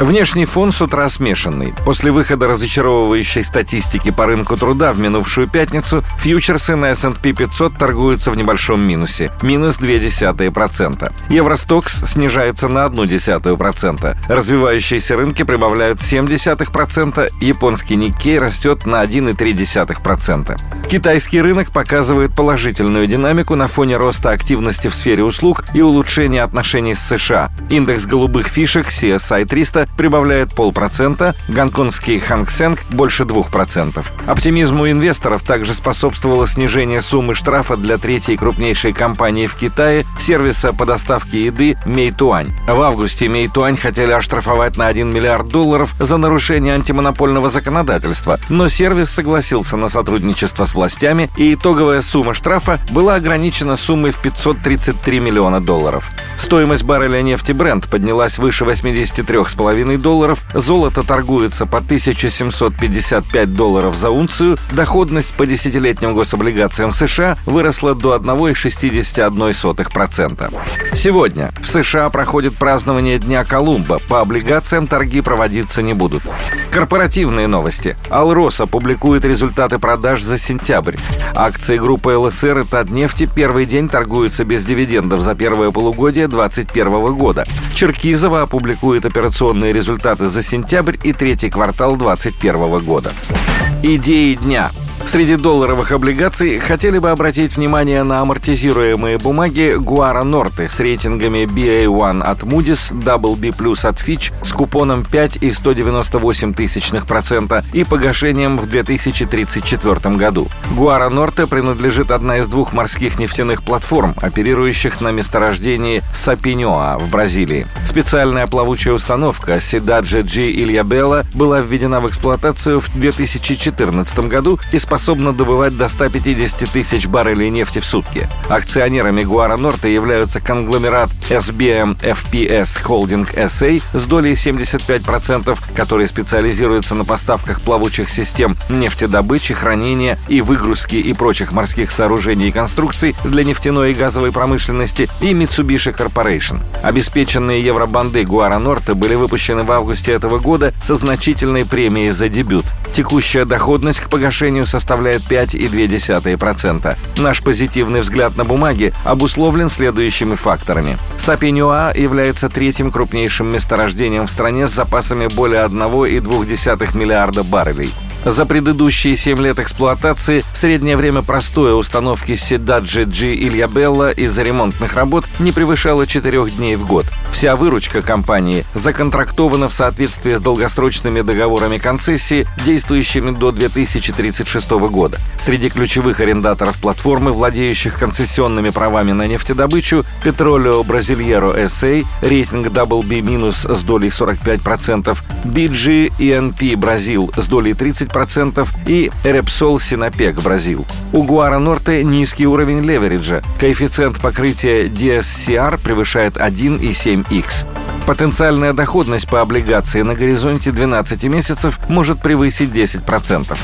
Внешний фон с утра смешанный. После выхода разочаровывающей статистики по рынку труда в минувшую пятницу фьючерсы на S&P 500 торгуются в небольшом минусе – минус 0,2%. Евростокс снижается на 0,1%. Развивающиеся рынки прибавляют 0,7%, японский Никкей растет на 1,3%. Китайский рынок показывает положительную динамику на фоне роста активности в сфере услуг и улучшения отношений с США. Индекс голубых фишек CSI 300 прибавляет полпроцента, гонконгский Ханг Сенг больше двух процентов. Оптимизму инвесторов также способствовало снижение суммы штрафа для третьей крупнейшей компании в Китае сервиса по доставке еды Мейтуань. В августе Мейтуань хотели оштрафовать на 1 миллиард долларов за нарушение антимонопольного законодательства, но сервис согласился на сотрудничество с властями, и итоговая сумма штрафа была ограничена суммой в 533 миллиона долларов. Стоимость барреля нефти Brent поднялась выше 83,5 половиной долларов, золото торгуется по 1755 долларов за унцию, доходность по десятилетним гособлигациям США выросла до 1,61%. Сегодня в США проходит празднование Дня Колумба, по облигациям торги проводиться не будут. Корпоративные новости. Алроса публикует результаты продаж за сентябрь. Акции группы ЛСР и Татнефти первый день торгуются без дивидендов за первое полугодие 2021 года. Черкизова опубликует операционные результаты за сентябрь и третий квартал 2021 года. Идеи дня – Среди долларовых облигаций хотели бы обратить внимание на амортизируемые бумаги Гуара Норте с рейтингами BA1 от Moody's, WB+, от Fitch с купоном 5 и 198 тысячных процента и погашением в 2034 году. Гуара Норте принадлежит одна из двух морских нефтяных платформ, оперирующих на месторождении Сапиньоа в Бразилии. Специальная плавучая установка Сидаджи G Ильябелла была введена в эксплуатацию в 2014 году и способна способна добывать до 150 тысяч баррелей нефти в сутки. Акционерами Гуара Норта являются конгломерат SBM FPS Holding SA с долей 75%, который специализируется на поставках плавучих систем нефтедобычи, хранения и выгрузки и прочих морских сооружений и конструкций для нефтяной и газовой промышленности и Mitsubishi Corporation. Обеспеченные евробанды Гуара Норта были выпущены в августе этого года со значительной премией за дебют. Текущая доходность к погашению составляет составляет 5,2%. Наш позитивный взгляд на бумаги обусловлен следующими факторами. Сапинюа является третьим крупнейшим месторождением в стране с запасами более 1,2 миллиарда баррелей. За предыдущие 7 лет эксплуатации среднее время простоя установки Седаджи G Илья Белла из-за ремонтных работ не превышало 4 дней в год. Вся выручка компании законтрактована в соответствии с долгосрочными договорами концессии, действующими до 2036 года. Среди ключевых арендаторов платформы, владеющих концессионными правами на нефтедобычу, Petroleo Brasileiro SA, рейтинг WB- с долей 45%, BG ENP Бразил с долей 30%, 10% и Repsol Sinopec Бразил. У Гуара Норте низкий уровень левериджа. Коэффициент покрытия DSCR превышает 1,7x. Потенциальная доходность по облигации на горизонте 12 месяцев может превысить 10%.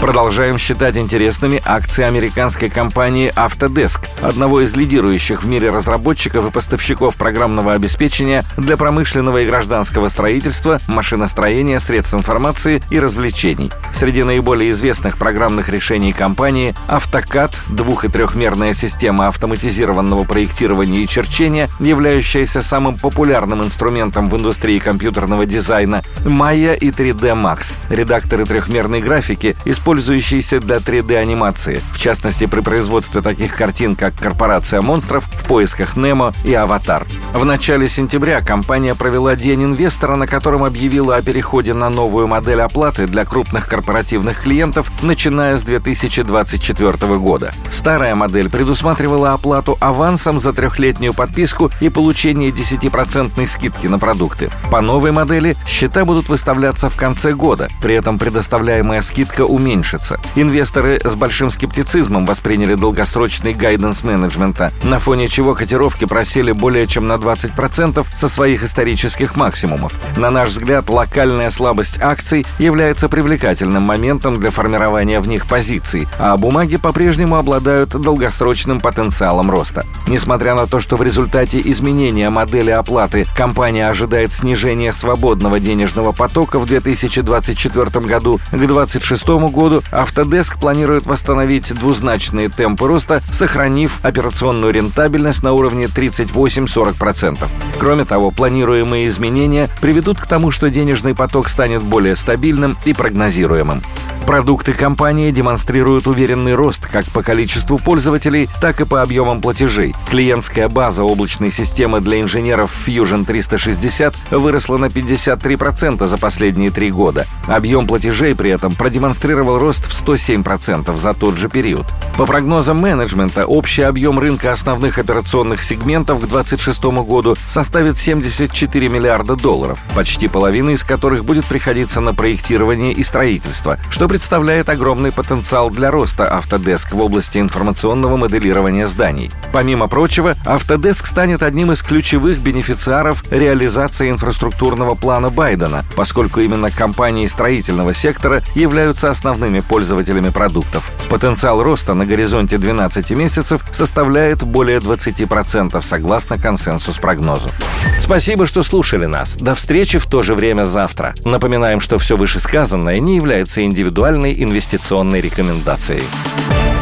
Продолжаем считать интересными акции американской компании Autodesk, одного из лидирующих в мире разработчиков и поставщиков программного обеспечения для промышленного и гражданского строительства, машиностроения, средств информации и развлечений. Среди наиболее известных программных решений компании AutoCAD, двух- и трехмерная система автоматизированного проектирования и черчения, являющаяся самым популярным инструментом в индустрии компьютерного дизайна, Maya и 3D Max, редакторы трехмерной графики, используют использующиеся для 3D-анимации, в частности при производстве таких картин, как «Корпорация монстров», «В поисках Немо» и «Аватар». В начале сентября компания провела День инвестора, на котором объявила о переходе на новую модель оплаты для крупных корпоративных клиентов, начиная с 2024 года. Старая модель предусматривала оплату авансом за трехлетнюю подписку и получение 10% скидки на продукты. По новой модели счета будут выставляться в конце года, при этом предоставляемая скидка уменьшится уменьшится. Инвесторы с большим скептицизмом восприняли долгосрочный гайденс менеджмента, на фоне чего котировки просели более чем на 20% со своих исторических максимумов. На наш взгляд, локальная слабость акций является привлекательным моментом для формирования в них позиций, а бумаги по-прежнему обладают долгосрочным потенциалом роста. Несмотря на то, что в результате изменения модели оплаты компания ожидает снижения свободного денежного потока в 2024 году, к 2026 году Autodesk планирует восстановить двузначные темпы роста, сохранив операционную рентабельность на уровне 38-40%. Кроме того, планируемые изменения приведут к тому, что денежный поток станет более стабильным и прогнозируемым. Продукты компании демонстрируют уверенный рост как по количеству пользователей, так и по объемам платежей. Клиентская база облачной системы для инженеров Fusion 360 выросла на 53% за последние три года. Объем платежей при этом продемонстрировал рост в 107% за тот же период. По прогнозам менеджмента, общий объем рынка основных операционных сегментов к 2026 году составит 74 миллиарда долларов, почти половина из которых будет приходиться на проектирование и строительство, что представляет огромный потенциал для роста Autodesk в области информационного моделирования зданий. Помимо прочего, Autodesk станет одним из ключевых бенефициаров реализации инфраструктурного плана Байдена, поскольку именно компании строительного сектора являются основными пользователями продуктов. Потенциал роста на горизонте 12 месяцев составляет более 20% согласно консенсус-прогнозу. Спасибо, что слушали нас. До встречи в то же время завтра. Напоминаем, что все вышесказанное не является индивидуальной инвестиционной рекомендацией.